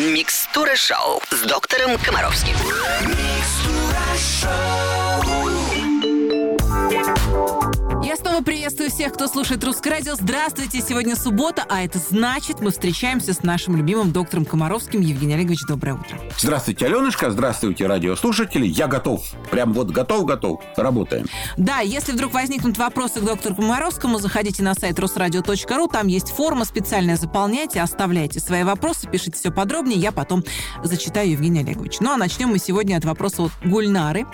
Микстура шоу с доктором Комаровским. Снова приветствую всех, кто слушает Русское радио. Здравствуйте, сегодня суббота, а это значит, мы встречаемся с нашим любимым доктором Комаровским. Евгений Олегович, доброе утро. Здравствуйте, Аленушка, здравствуйте, радиослушатели. Я готов. Прям вот готов-готов. Работаем. Да, если вдруг возникнут вопросы к доктору Комаровскому, заходите на сайт русрадио.ру, там есть форма специальная, заполняйте, оставляйте свои вопросы, пишите все подробнее, я потом зачитаю Евгения Олегович. Ну а начнем мы сегодня от вопроса от Гульнары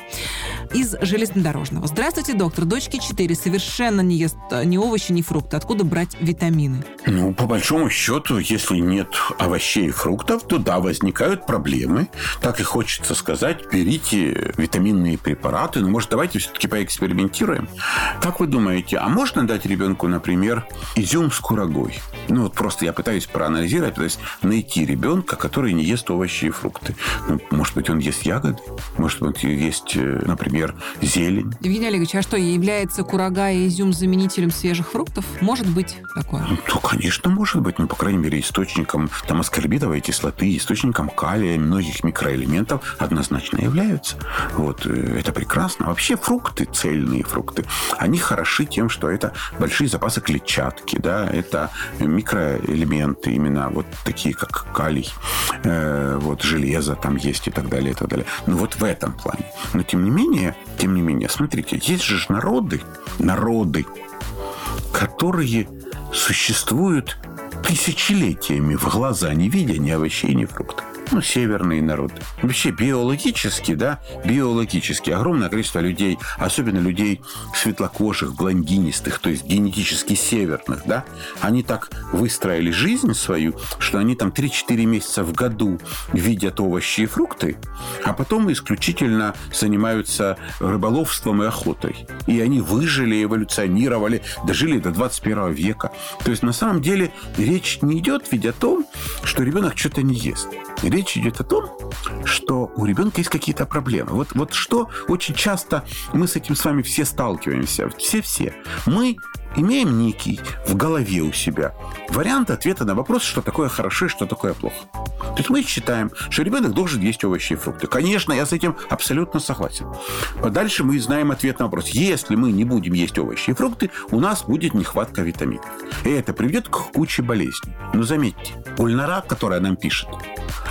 из железнодорожного. Здравствуйте, доктор. Дочке 4, совершенно не ест э, ни овощи, ни фрукты. Откуда брать витамины? Ну, по большому счету, если нет овощей и фруктов, то да, возникают проблемы. Так и хочется сказать, берите витаминные препараты. Ну, может, давайте все-таки поэкспериментируем. Как вы думаете, а можно дать ребенку, например, изюм с курагой? Ну, вот просто я пытаюсь проанализировать, то есть найти ребенка, который не ест овощи и фрукты. Ну, может быть, он ест ягоды? Может быть, он ест, э, например, зелень? Евгений Олегович, а что, является курага и изюм заменителем свежих фруктов? Может быть такое? Ну, конечно, может быть. Ну, по крайней мере, источником там аскорбиновой кислоты, источником калия, многих микроэлементов однозначно являются. Вот, э, это прекрасно. Вообще фрукты, цельные фрукты, они хороши тем, что это большие запасы клетчатки, да, это микроэлементы именно вот такие, как калий, э, вот железо там есть и так далее, и так далее. Ну, вот в этом плане. Но, тем не менее, тем не менее, смотрите, есть же народы, народы, которые существуют тысячелетиями в глаза не видя ни овощей, ни фруктов. Ну, северные народы. Вообще биологически, да, биологически огромное количество людей, особенно людей светлокожих, блондинистых, то есть генетически северных, да, они так выстроили жизнь свою, что они там 3-4 месяца в году видят овощи и фрукты, а потом исключительно занимаются рыболовством и охотой. И они выжили, эволюционировали, дожили до 21 века. То есть, на самом деле, речь не идет ведь о том, что ребенок что-то не ест. Речь идет о том, что у ребенка есть какие-то проблемы. Вот, вот что очень часто мы с этим с вами все сталкиваемся. Все-все. Мы имеем некий в голове у себя вариант ответа на вопрос, что такое хорошо и что такое плохо. То есть мы считаем, что ребенок должен есть овощи и фрукты. Конечно, я с этим абсолютно согласен. А дальше мы знаем ответ на вопрос. Если мы не будем есть овощи и фрукты, у нас будет нехватка витаминов. И это приведет к куче болезней. Но заметьте, Ульнара, которая нам пишет,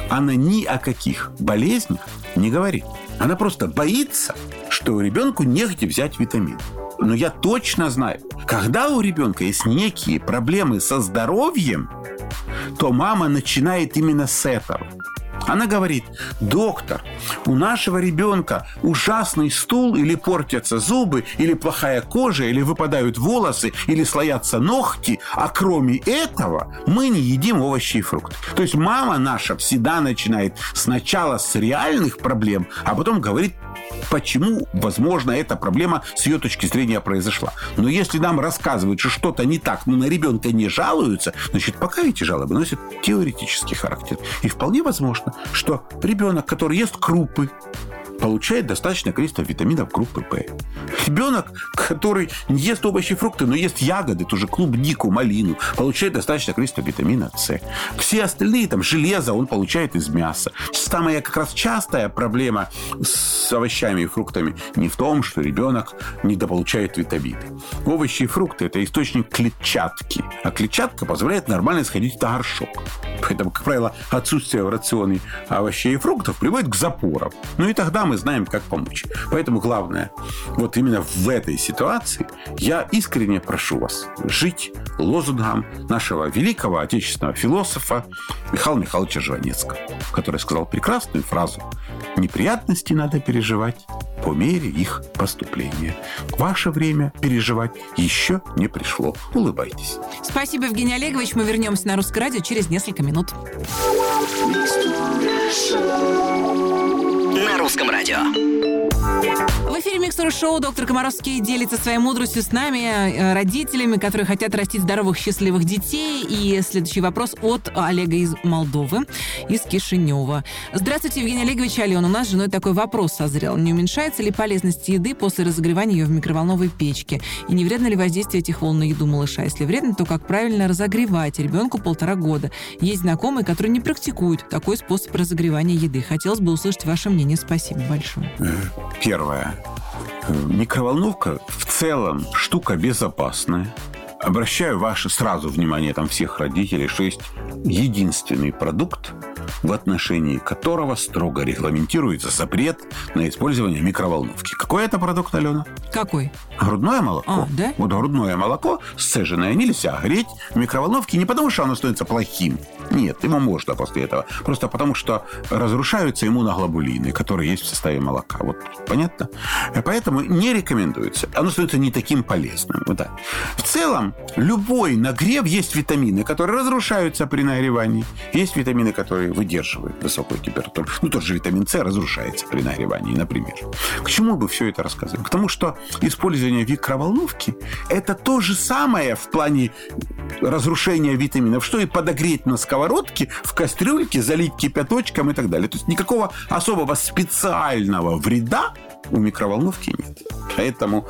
она ни о каких болезнях не говорит. Она просто боится, что у ребенку негде взять витамин. Но я точно знаю, когда у ребенка есть некие проблемы со здоровьем, то мама начинает именно с этого. Она говорит, доктор, у нашего ребенка ужасный стул, или портятся зубы, или плохая кожа, или выпадают волосы, или слоятся ногти, а кроме этого мы не едим овощи и фрукты. То есть мама наша всегда начинает сначала с реальных проблем, а потом говорит почему, возможно, эта проблема с ее точки зрения произошла. Но если нам рассказывают, что что-то не так, но на ребенка не жалуются, значит, пока эти жалобы носят теоретический характер. И вполне возможно, что ребенок, который ест крупы, получает достаточное количество витаминов группы П. Ребенок, который не ест овощи и фрукты, но ест ягоды, ту же клубнику, малину, получает достаточное количество витамина С. Все остальные, там, железо он получает из мяса. Самая как раз частая проблема с овощами и фруктами не в том, что ребенок недополучает витамины. Овощи и фрукты – это источник клетчатки. А клетчатка позволяет нормально сходить на горшок. Поэтому, как правило, отсутствие в рационе овощей и фруктов приводит к запорам. Ну и тогда мы знаем, как помочь. Поэтому главное, вот именно в этой ситуации я искренне прошу вас жить лозунгом нашего великого отечественного философа Михаила Михайловича Жванецкого, который сказал прекрасную фразу «Неприятности надо переживать по мере их поступления. Ваше время переживать еще не пришло. Улыбайтесь. Спасибо, Евгений Олегович. Мы вернемся на Русское радио через несколько минут. На русском радио. В эфире Микстер Шоу. Доктор Комаровский делится своей мудростью с нами, э, родителями, которые хотят растить здоровых, счастливых детей. И следующий вопрос от Олега из Молдовы, из Кишинева. Здравствуйте, Евгений Олегович Ален. У нас с женой такой вопрос созрел. Не уменьшается ли полезность еды после разогревания ее в микроволновой печке? И не вредно ли воздействие этих волн на еду малыша? Если вредно, то как правильно разогревать ребенку полтора года? Есть знакомые, которые не практикуют такой способ разогревания еды. Хотелось бы услышать ваше мнение. Спасибо большое. Первое. Микроволновка в целом штука безопасная. Обращаю ваше сразу внимание там всех родителей, что есть единственный продукт, в отношении которого строго регламентируется запрет на использование микроволновки. Какой это продукт, Алена? Какой? Грудное молоко. А, да? Вот грудное молоко сцеженное нельзя греть в микроволновке не потому, что оно становится плохим. Нет, ему можно после этого. Просто потому, что разрушаются иммуноглобулины, которые есть в составе молока. Вот понятно? Поэтому не рекомендуется. Оно становится не таким полезным. Вот так. В целом, любой нагрев есть витамины, которые разрушаются при нагревании. Есть витамины, которые выдерживают высокую температуру. Ну, тот же витамин С разрушается при нагревании, например. К чему бы все это рассказывать? К тому, что использование микроволновки – это то же самое в плане разрушения витаминов, что и подогреть на сковородке, в кастрюльке, залить кипяточком и так далее. То есть никакого особого специального вреда у микроволновки нет. Поэтому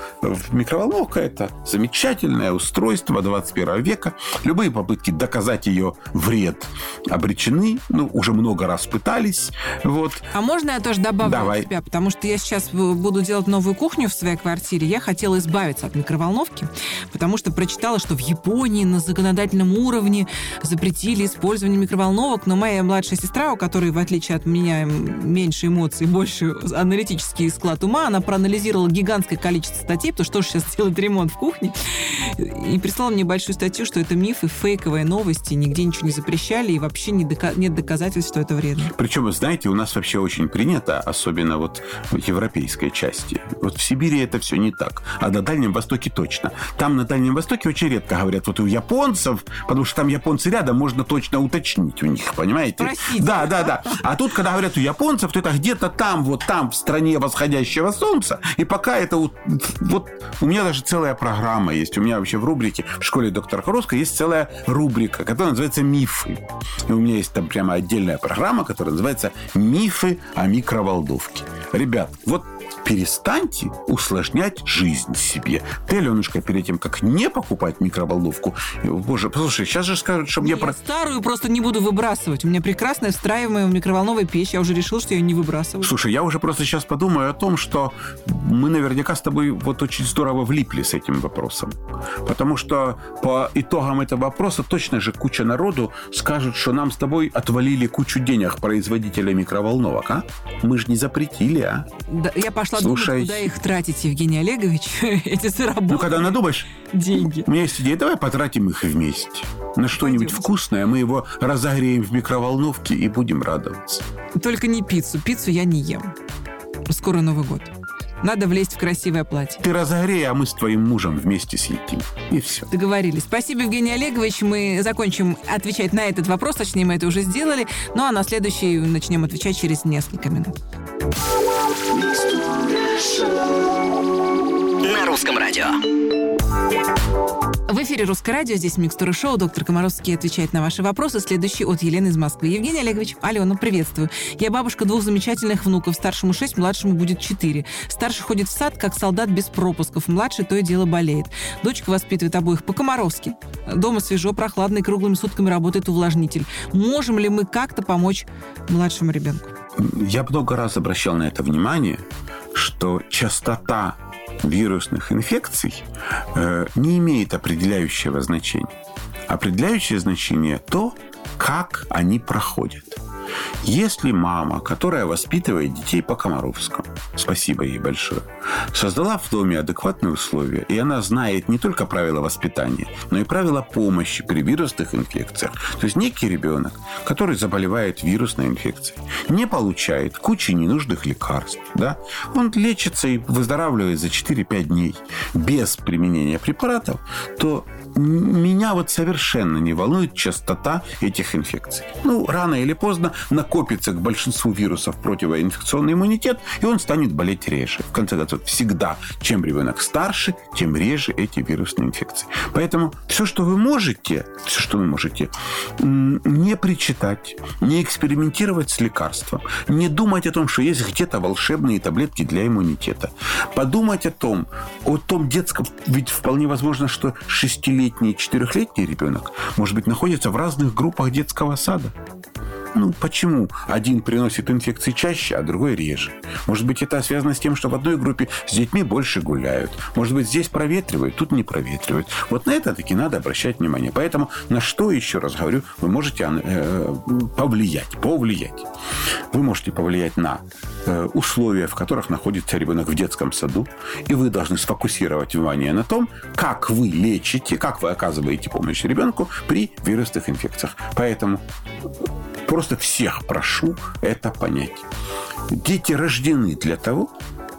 микроволновка – это замечательное устройство 21 века. Любые попытки доказать ее вред обречены. Ну, уже много раз пытались. Вот. А можно я тоже добавлю Давай. от себя? Потому что я сейчас буду делать новую кухню в своей квартире. Я хотела избавиться от микроволновки, потому что прочитала, что в Японии на законодательном уровне запретили использование микроволновок. Но моя младшая сестра, у которой, в отличие от меня, меньше эмоций, больше аналитический склад ума, она проанализировала гигантское количество статей, потому что тоже сейчас делает ремонт в кухне, и прислала мне большую статью, что это мифы, фейковые новости, нигде ничего не запрещали, и вообще не дока- нет доказательств, что это вредно. Причем, знаете, у нас вообще очень принято, особенно вот в европейской части. Вот в Сибири это все не так, а на Дальнем Востоке точно. Там на Дальнем Востоке очень редко говорят, вот у японцев, потому что там японцы рядом, можно точно уточнить у них, понимаете? Спросить. Да, да, да. А тут, когда говорят у японцев, то это где-то там, вот там, в стране восходящего солнца. И пока это вот, вот у меня даже целая программа есть. У меня вообще в рубрике в школе доктора Коровска есть целая рубрика, которая называется «Мифы». И у меня есть там прямо отдельная программа, которая называется «Мифы о микроволновке». Ребят, вот перестаньте усложнять жизнь себе. Ты, Аленушка, перед тем, как не покупать микроволновку, боже, послушай, сейчас же скажут, что мне... Я про- старую просто не буду выбрасывать. У меня прекрасная встраиваемая в микроволновой печь. Я уже решил, что я ее не выбрасываю. Слушай, я уже просто сейчас подумаю о том, что мы наверняка с тобой вот очень здорово влипли с этим вопросом. Потому что по итогам этого вопроса точно же куча народу скажут, что нам с тобой отвалили кучу денег производителя микроволновок, а? Мы же не запретили, а? Да, я пошла Слушай. думать, куда их тратить, Евгений Олегович, эти заработанные Ну, когда надумаешь, деньги. у меня есть идея, давай потратим их вместе. На что-нибудь вкусное, мы его разогреем в микроволновке и будем радоваться. Только не пиццу. Пиццу я не ем. Скоро Новый год. Надо влезть в красивое платье. Ты разогрей, а мы с твоим мужем вместе съедим. И все. Договорились. Спасибо, Евгений Олегович. Мы закончим отвечать на этот вопрос. Точнее, мы это уже сделали. Ну а на следующий начнем отвечать через несколько минут. На русском радио. В эфире Русское радио, здесь Микстура Шоу. Доктор Комаровский отвечает на ваши вопросы. Следующий от Елены из Москвы. Евгений Олегович, Алена, приветствую. Я бабушка двух замечательных внуков. Старшему 6, младшему будет 4. Старший ходит в сад, как солдат без пропусков. Младший то и дело болеет. Дочка воспитывает обоих по-комаровски. Дома свежо, прохладно и круглыми сутками работает увлажнитель. Можем ли мы как-то помочь младшему ребенку? Я много раз обращал на это внимание, что частота вирусных инфекций э, не имеет определяющего значения. Определяющее значение то, как они проходят. Если мама, которая воспитывает детей по Комаровскому, спасибо ей большое, создала в доме адекватные условия, и она знает не только правила воспитания, но и правила помощи при вирусных инфекциях. То есть некий ребенок, который заболевает вирусной инфекцией, не получает кучи ненужных лекарств, да? он лечится и выздоравливает за 4-5 дней без применения препаратов, то меня вот совершенно не волнует частота этих инфекций. Ну, рано или поздно накопится к большинству вирусов противоинфекционный иммунитет, и он станет болеть реже. В конце концов, всегда, чем ребенок старше, тем реже эти вирусные инфекции. Поэтому все, что вы можете, все, что вы можете, не причитать, не экспериментировать с лекарством, не думать о том, что есть где-то волшебные таблетки для иммунитета. Подумать о том, о том детском, ведь вполне возможно, что шестилетний, четырехлетний ребенок, может быть, находится в разных группах детского сада. Ну, почему один приносит инфекции чаще, а другой реже? Может быть, это связано с тем, что в одной группе с детьми больше гуляют. Может быть, здесь проветривают, тут не проветривают. Вот на это таки надо обращать внимание. Поэтому на что, еще раз говорю, вы можете э, повлиять, повлиять. Вы можете повлиять на э, условия, в которых находится ребенок в детском саду, и вы должны сфокусировать внимание на том, как вы лечите, как вы оказываете помощь ребенку при вирусных инфекциях. Поэтому Просто всех прошу это понять. Дети рождены для того,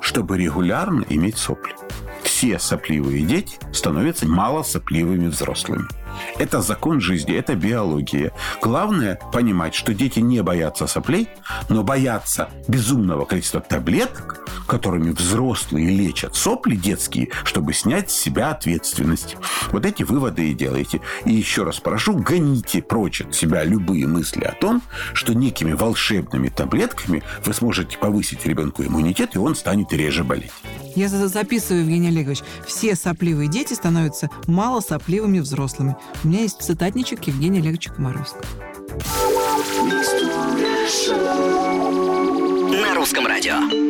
чтобы регулярно иметь сопли. Все сопливые дети становятся малосопливыми взрослыми. Это закон жизни, это биология. Главное понимать, что дети не боятся соплей, но боятся безумного количества таблеток, которыми взрослые лечат сопли детские, чтобы снять с себя ответственность. Вот эти выводы и делайте. И еще раз прошу, гоните прочь от себя любые мысли о том, что некими волшебными таблетками вы сможете повысить ребенку иммунитет, и он станет реже болеть. Я записываю, Евгений Олегович. Все сопливые дети становятся мало сопливыми взрослыми. У меня есть цитатничек Евгения Олеговича Комаровского. На русском радио.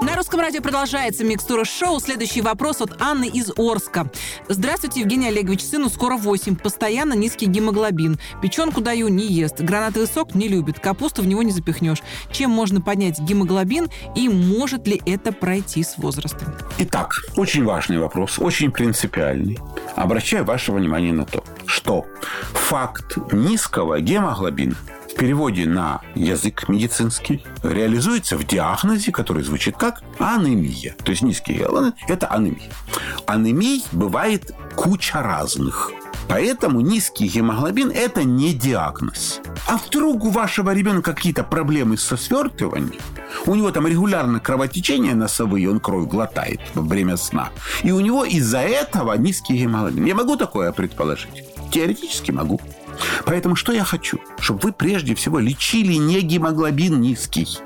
На русском радио продолжается микстура шоу. Следующий вопрос от Анны из Орска. Здравствуйте, Евгений Олегович. Сыну скоро 8. Постоянно низкий гемоглобин. Печенку даю, не ест. Гранатовый сок не любит. Капусту в него не запихнешь. Чем можно поднять гемоглобин и может ли это пройти с возрастом? Итак, очень важный вопрос, очень принципиальный. Обращаю ваше внимание на то, что факт низкого гемоглобина переводе на язык медицинский реализуется в диагнозе, который звучит как анемия. То есть низкий гиалурон – это анемия. Анемий бывает куча разных. Поэтому низкий гемоглобин – это не диагноз. А вдруг у вашего ребенка какие-то проблемы со свертыванием, у него там регулярно кровотечение носовые, он кровь глотает во время сна, и у него из-за этого низкий гемоглобин. Я могу такое предположить? Теоретически могу. Поэтому что я хочу? Чтобы вы прежде всего лечили не гемоглобин низкий.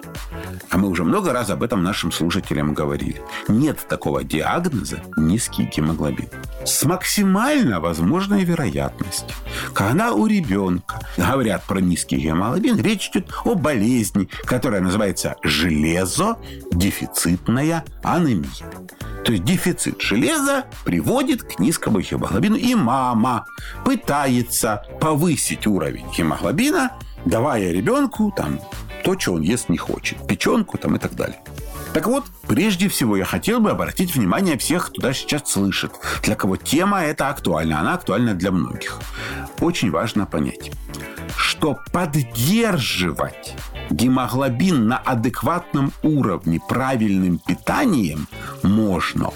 А мы уже много раз об этом нашим слушателям говорили. Нет такого диагноза низкий гемоглобин. С максимально возможной вероятностью. Когда у ребенка говорят про низкий гемоглобин, речь идет о болезни, которая называется железодефицитная анемия. То есть дефицит железа приводит к низкому гемоглобину. И мама пытается повысить уровень гемоглобина, давая ребенку там то, что он ест не хочет. Печенку там и так далее. Так вот, прежде всего я хотел бы обратить внимание всех, кто даже сейчас слышит, для кого тема эта актуальна. Она актуальна для многих. Очень важно понять, что поддерживать гемоглобин на адекватном уровне правильным питанием можно.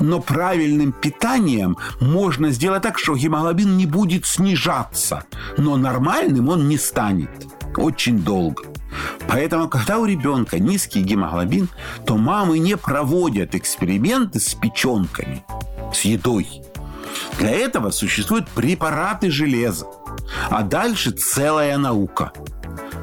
Но правильным питанием можно сделать так, что гемоглобин не будет снижаться, но нормальным он не станет очень долго. Поэтому, когда у ребенка низкий гемоглобин, то мамы не проводят эксперименты с печенками, с едой. Для этого существуют препараты железа. А дальше целая наука –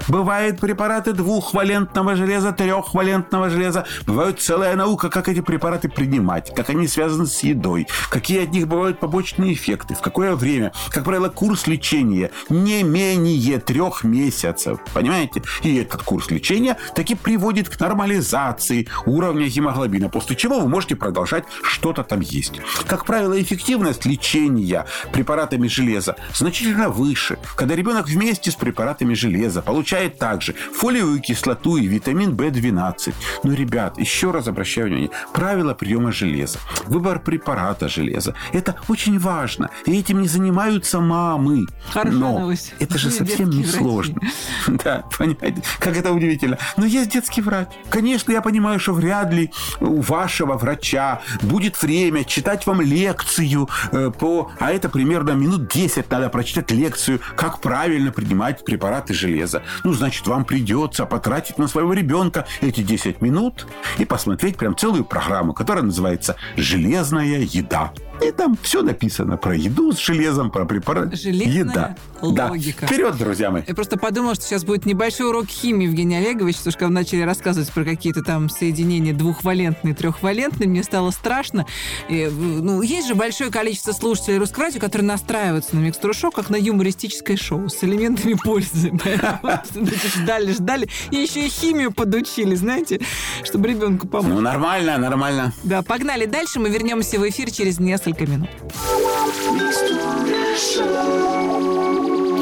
Бывают препараты двухвалентного железа, трехвалентного железа. Бывают целая наука, как эти препараты принимать, как они связаны с едой, какие от них бывают побочные эффекты, в какое время. Как правило, курс лечения не менее трех месяцев. Понимаете? И этот курс лечения таки приводит к нормализации уровня гемоглобина, после чего вы можете продолжать что-то там есть. Как правило, эффективность лечения препаратами железа значительно выше, когда ребенок вместе с препаратами железа получает включает также фолиевую кислоту и витамин В12. Но, ребят, еще раз обращаю внимание, правила приема железа, выбор препарата железа, это очень важно. И этим не занимаются мамы. Хорошая Но новость. это же совсем не сложно. Да, понимаете, как это удивительно. Но есть детский врач. Конечно, я понимаю, что вряд ли у вашего врача будет время читать вам лекцию э, по... А это примерно минут 10 надо прочитать лекцию, как правильно принимать препараты железа. Ну, значит, вам придется потратить на своего ребенка эти 10 минут и посмотреть прям целую программу, которая называется «Железная еда». И там все написано про еду с железом, про препараты. Железная Еда. логика. Да. Вперед, друзья мои. Я просто подумала, что сейчас будет небольшой урок химии, Евгений Олегович, потому что когда начали рассказывать про какие-то там соединения двухвалентные, трехвалентные, мне стало страшно. И, ну, есть же большое количество слушателей русского радио, которые настраиваются на микстуру шоу, как на юмористическое шоу с элементами пользы. Ждали, ждали. И еще и химию подучили, знаете, чтобы ребенку помочь. Ну, нормально, нормально. Да, погнали дальше. Мы вернемся в эфир через несколько минут.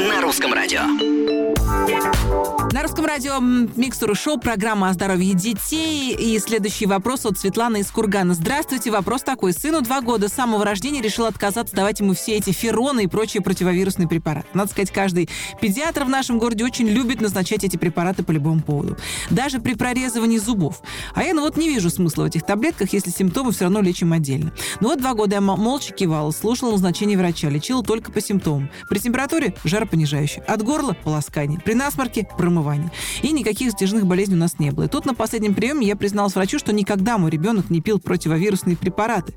На русском радио. На русском радио м, Микстуру Шоу, программа о здоровье детей. И следующий вопрос от Светланы из Кургана. Здравствуйте, вопрос такой. Сыну два года с самого рождения решил отказаться давать ему все эти фероны и прочие противовирусные препараты. Надо сказать, каждый педиатр в нашем городе очень любит назначать эти препараты по любому поводу. Даже при прорезывании зубов. А я, ну вот, не вижу смысла в этих таблетках, если симптомы все равно лечим отдельно. Ну вот два года я молча кивала, слушала назначение врача, лечила только по симптомам. При температуре – жаропонижающий. От горла – полоскание. При насморке – промывание. И никаких затяжных болезней у нас не было. И тут на последнем приеме я призналась врачу, что никогда мой ребенок не пил противовирусные препараты.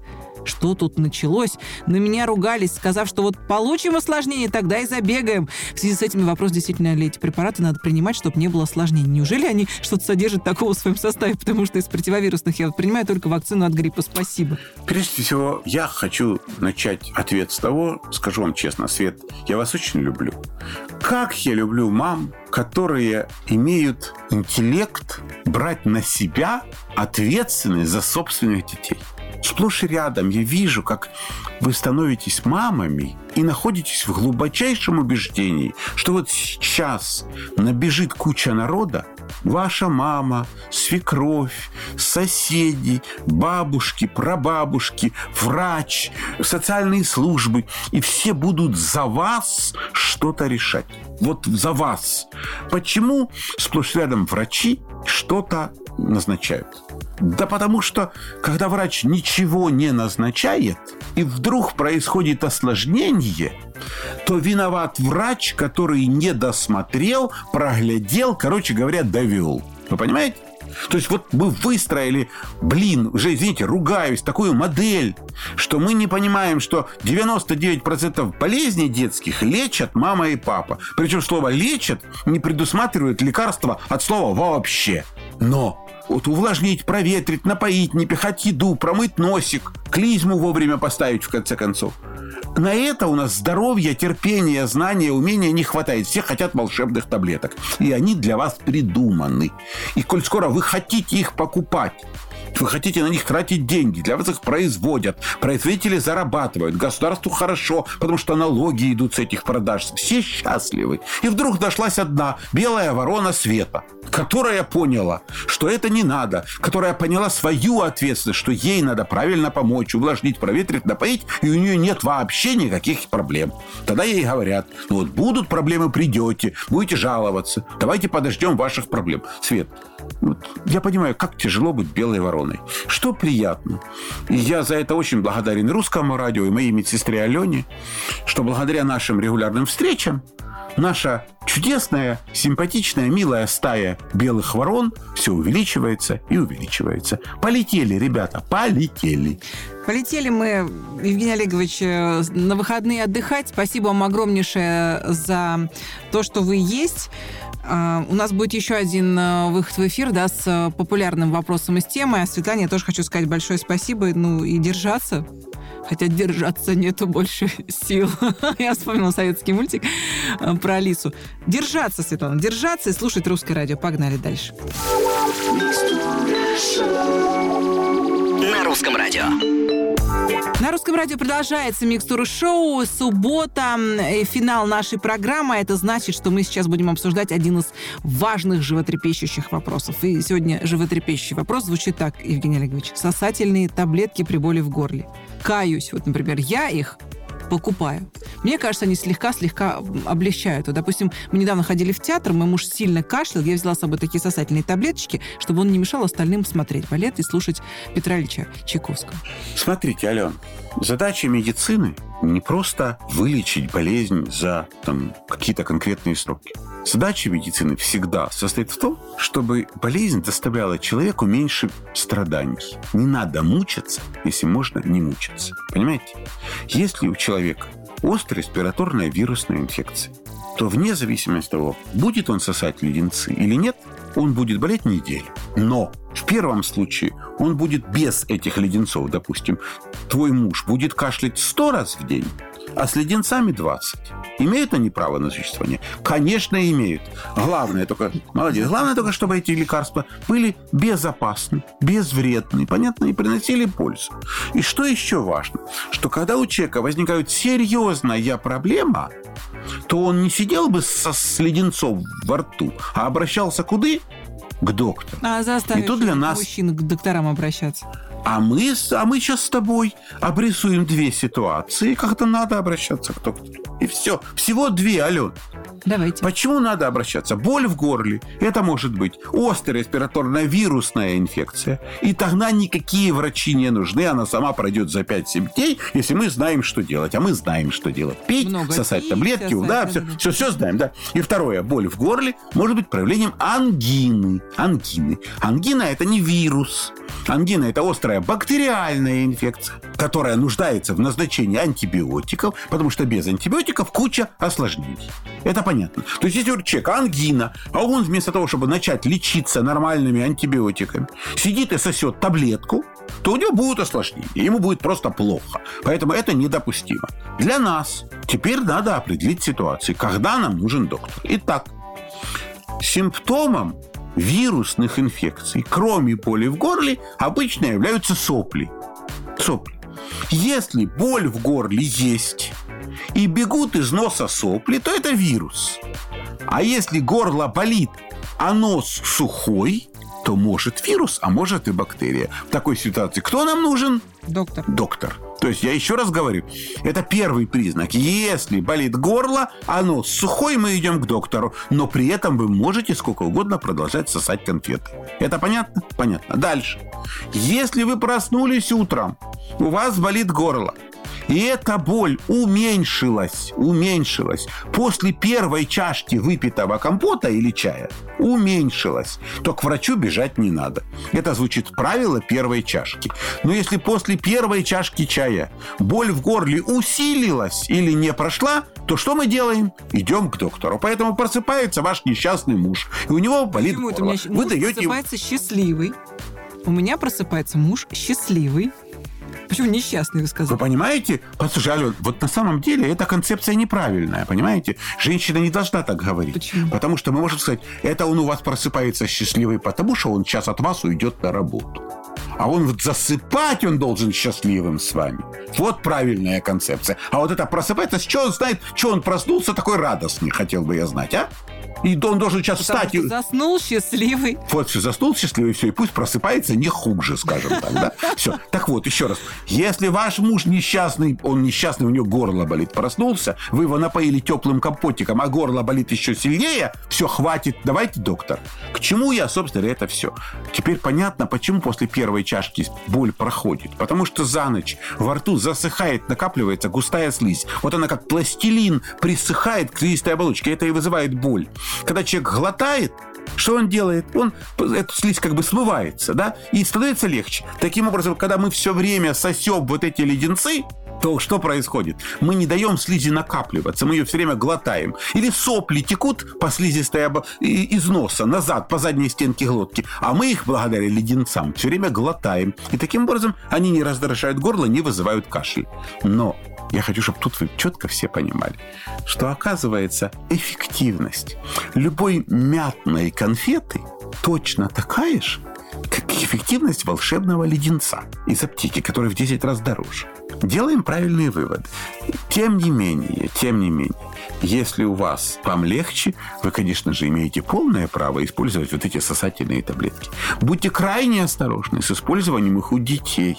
Что тут началось? На меня ругались, сказав, что вот получим осложнение, тогда и забегаем. В связи с этим вопрос, действительно ли эти препараты надо принимать, чтобы не было осложнений. Неужели они что-то содержат такого в своем составе? Потому что из противовирусных я вот принимаю только вакцину от гриппа. Спасибо. Прежде всего, я хочу начать ответ с того, скажу вам честно, Свет, я вас очень люблю. Как я люблю мам, которые имеют интеллект брать на себя ответственность за собственных детей. Сплошь и рядом я вижу, как вы становитесь мамами и находитесь в глубочайшем убеждении, что вот сейчас набежит куча народа, ваша мама, свекровь, соседи, бабушки, прабабушки, врач, социальные службы, и все будут за вас что-то решать. Вот за вас. Почему сплошь рядом врачи что-то назначают? Да потому что, когда врач ничего не назначает, и вдруг происходит осложнение, то виноват врач, который не досмотрел, проглядел, короче говоря, довел. Вы понимаете? То есть вот мы выстроили, блин, уже, извините, ругаюсь, такую модель, что мы не понимаем, что 99% болезней детских лечат мама и папа. Причем слово «лечат» не предусматривает лекарства от слова «вообще». Но вот увлажнить, проветрить, напоить, не пихать еду, промыть носик, клизму вовремя поставить, в конце концов. На это у нас здоровья, терпения, знания, умения не хватает. Все хотят волшебных таблеток. И они для вас придуманы. И коль скоро вы хотите их покупать, вы хотите на них тратить деньги, для вас их производят, производители зарабатывают, государству хорошо, потому что налоги идут с этих продаж, все счастливы. И вдруг нашлась одна белая ворона света, которая поняла, что это не надо, которая поняла свою ответственность, что ей надо правильно помочь, увлажнить, проветрить, напоить, и у нее нет вообще никаких проблем. Тогда ей говорят, ну вот будут проблемы, придете, будете жаловаться, давайте подождем ваших проблем. Свет, вот я понимаю, как тяжело быть белой вороной. Что приятно. И я за это очень благодарен русскому радио и моей медсестре Алене, что благодаря нашим регулярным встречам наша чудесная, симпатичная, милая стая белых ворон все увеличивается и увеличивается. Полетели, ребята, полетели. Полетели мы, Евгений Олегович, э, на выходные отдыхать. Спасибо вам огромнейшее за то, что вы есть. А, У нас будет еще один э, выход в эфир, да, с э, популярным вопросом из темы. А Светлане я тоже хочу сказать большое спасибо, ну и держаться. Хотя держаться нету больше сил. Я вспомнила советский мультик э, про Алису. Держаться, Светлана, держаться и слушать русское радио. Погнали дальше. На русском радио. На русском радио продолжается микстура шоу. Суббота, э, финал нашей программы. Это значит, что мы сейчас будем обсуждать один из важных животрепещущих вопросов. И сегодня животрепещущий вопрос звучит так, Евгений Олегович. Сосательные таблетки при боли в горле. Каюсь, вот, например, я их покупаю. Мне кажется, они слегка-слегка облегчают. Вот, допустим, мы недавно ходили в театр, мой муж сильно кашлял, я взяла с собой такие сосательные таблеточки, чтобы он не мешал остальным смотреть балет и слушать Петра Ильича Чайковского. Смотрите, Ален, задача медицины не просто вылечить болезнь за там, какие-то конкретные сроки. Задача медицины всегда состоит в том, чтобы болезнь доставляла человеку меньше страданий. Не надо мучиться, если можно не мучиться. Понимаете? Если у человека острая респираторная вирусная инфекция, то вне зависимости от того, будет он сосать леденцы или нет, он будет болеть неделю. Но в первом случае он будет без этих леденцов, допустим. Твой муж будет кашлять 100 раз в день, а с леденцами 20. Имеют они право на существование? Конечно, имеют. Главное только, молодец, главное только, чтобы эти лекарства были безопасны, безвредны, понятно, и приносили пользу. И что еще важно? Что когда у человека возникает серьезная проблема, то он не сидел бы со, с леденцом во рту, а обращался куда? К доктору. А заставить И тут для нас мужчин к докторам обращаться. А мы, а мы сейчас с тобой обрисуем две ситуации, когда надо обращаться к доктору. И все. Всего две, Ален. Давайте. Почему надо обращаться? Боль в горле. Это может быть острая респираторная вирусная инфекция. И тогда никакие врачи не нужны. Она сама пройдет за 5-7 дней, если мы знаем, что делать. А мы знаем, что делать. Пить, Много сосать пить, таблетки. сосать, да, да, все, да. все, все знаем. Да. И второе. Боль в горле может быть проявлением ангины. Ангины. Ангина – это не вирус. Ангина – это острая бактериальная инфекция, которая нуждается в назначении антибиотиков, потому что без антибиотиков куча осложнений. Это понятно. То есть, если у человека ангина, а он вместо того, чтобы начать лечиться нормальными антибиотиками, сидит и сосет таблетку, то у него будут осложнения, ему будет просто плохо. Поэтому это недопустимо. Для нас теперь надо определить ситуацию, когда нам нужен доктор. Итак, Симптомом вирусных инфекций, кроме боли в горле, обычно являются сопли. Сопли. Если боль в горле есть и бегут из носа сопли, то это вирус. А если горло болит, а нос сухой, то может вирус, а может и бактерия. В такой ситуации кто нам нужен? Доктор. доктор. То есть я еще раз говорю, это первый признак. Если болит горло, оно сухой, мы идем к доктору. Но при этом вы можете сколько угодно продолжать сосать конфеты. Это понятно? Понятно. Дальше. Если вы проснулись утром, у вас болит горло, и эта боль уменьшилась, уменьшилась после первой чашки выпитого компота или чая, уменьшилась, то к врачу бежать не надо. Это звучит правило первой чашки. Но если после первой чашки чая боль в горле усилилась или не прошла, то что мы делаем? Идем к доктору. Поэтому просыпается ваш несчастный муж, и у него болит Почему это у горло. меня Вы муж даете просыпается счастливый? У меня просыпается муж счастливый. Почему несчастный, вы Вы сказали? понимаете? Послушай, вот на самом деле эта концепция неправильная, понимаете? Женщина не должна так говорить. Почему? Потому что мы можем сказать, это он у вас просыпается счастливый, потому что он сейчас от вас уйдет на работу. А он вот засыпать он должен счастливым с вами. Вот правильная концепция. А вот это просыпается, с чего он знает, что он проснулся такой радостный, хотел бы я знать, а? И он должен сейчас Потому встать что заснул счастливый. Вот все, заснул счастливый, все, и пусть просыпается не хуже, скажем так, да? Все. Так вот, еще раз. Если ваш муж несчастный, он несчастный, у него горло болит, проснулся, вы его напоили теплым компотиком, а горло болит еще сильнее, все, хватит, давайте, доктор. К чему я, собственно, это все? Теперь понятно, почему после первой чашки боль проходит. Потому что за ночь во рту засыхает, накапливается густая слизь. Вот она как пластилин присыхает к слизистой оболочке. Это и вызывает боль. Когда человек глотает, что он делает? Он эту слизь как бы смывается, да, и становится легче. Таким образом, когда мы все время сосем вот эти леденцы, то что происходит? Мы не даем слизи накапливаться, мы ее все время глотаем. Или сопли текут по слизистой и- из носа назад по задней стенке глотки, а мы их благодаря леденцам все время глотаем. И таким образом они не раздражают горло, не вызывают кашель. Но я хочу, чтобы тут вы четко все понимали, что оказывается эффективность любой мятной конфеты точно такая же, как эффективность волшебного леденца из аптеки, который в 10 раз дороже. делаем правильные выводы. Тем не менее, тем не менее, если у вас вам легче, вы, конечно же, имеете полное право использовать вот эти сосательные таблетки. Будьте крайне осторожны с использованием их у детей.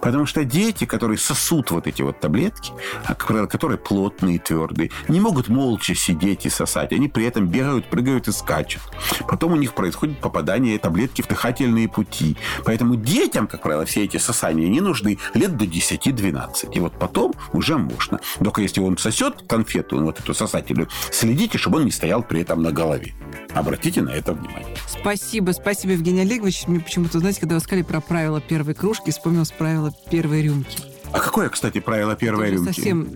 Потому что дети, которые сосут вот эти вот таблетки, а, которые плотные, твердые, не могут молча сидеть и сосать. Они при этом бегают, прыгают и скачут. Потом у них происходит попадание таблетки в дыхательные пути. Поэтому детям, как правило, все эти сосания не нужны лет до 10-12. И вот потом уже можно. Только если он сосет конфету, вот эту сосательную, следите, чтобы он не стоял при этом на голове. Обратите на это внимание. Спасибо, спасибо, Евгений Олегович. Мне почему-то, знаете, когда вы сказали про правила первой кружки, вспомнилось правило первой рюмки. А какое, кстати, правило первой рюмки? Совсем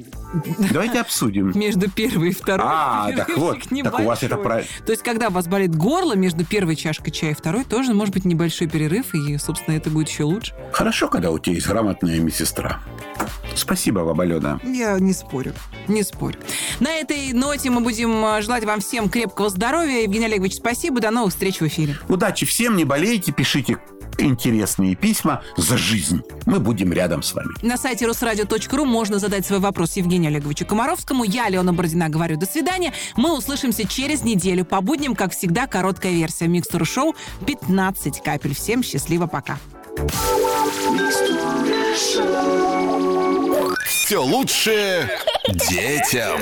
Давайте обсудим. между первой и второй. А, так вот, так у вас это правильно. То есть, когда у вас болит горло между первой чашкой чая и второй, тоже может быть небольшой перерыв, и, собственно, это будет еще лучше. Хорошо, когда у тебя есть грамотная медсестра. Спасибо вам, Алена. Я не спорю, не спорю. На этой ноте мы будем э, желать вам всем крепкого здоровья. Евгений Олегович, спасибо. До новых встреч в эфире. Удачи всем, не болейте, пишите интересные письма за жизнь. Мы будем рядом с вами. На сайте русрадио.ру можно задать свой вопрос Евгению Олеговичу Комаровскому. Я, Алена Бородина, говорю до свидания. Мы услышимся через неделю. По будням, как всегда, короткая версия Микстур Шоу 15 капель. Всем счастливо, пока. Все лучшее детям.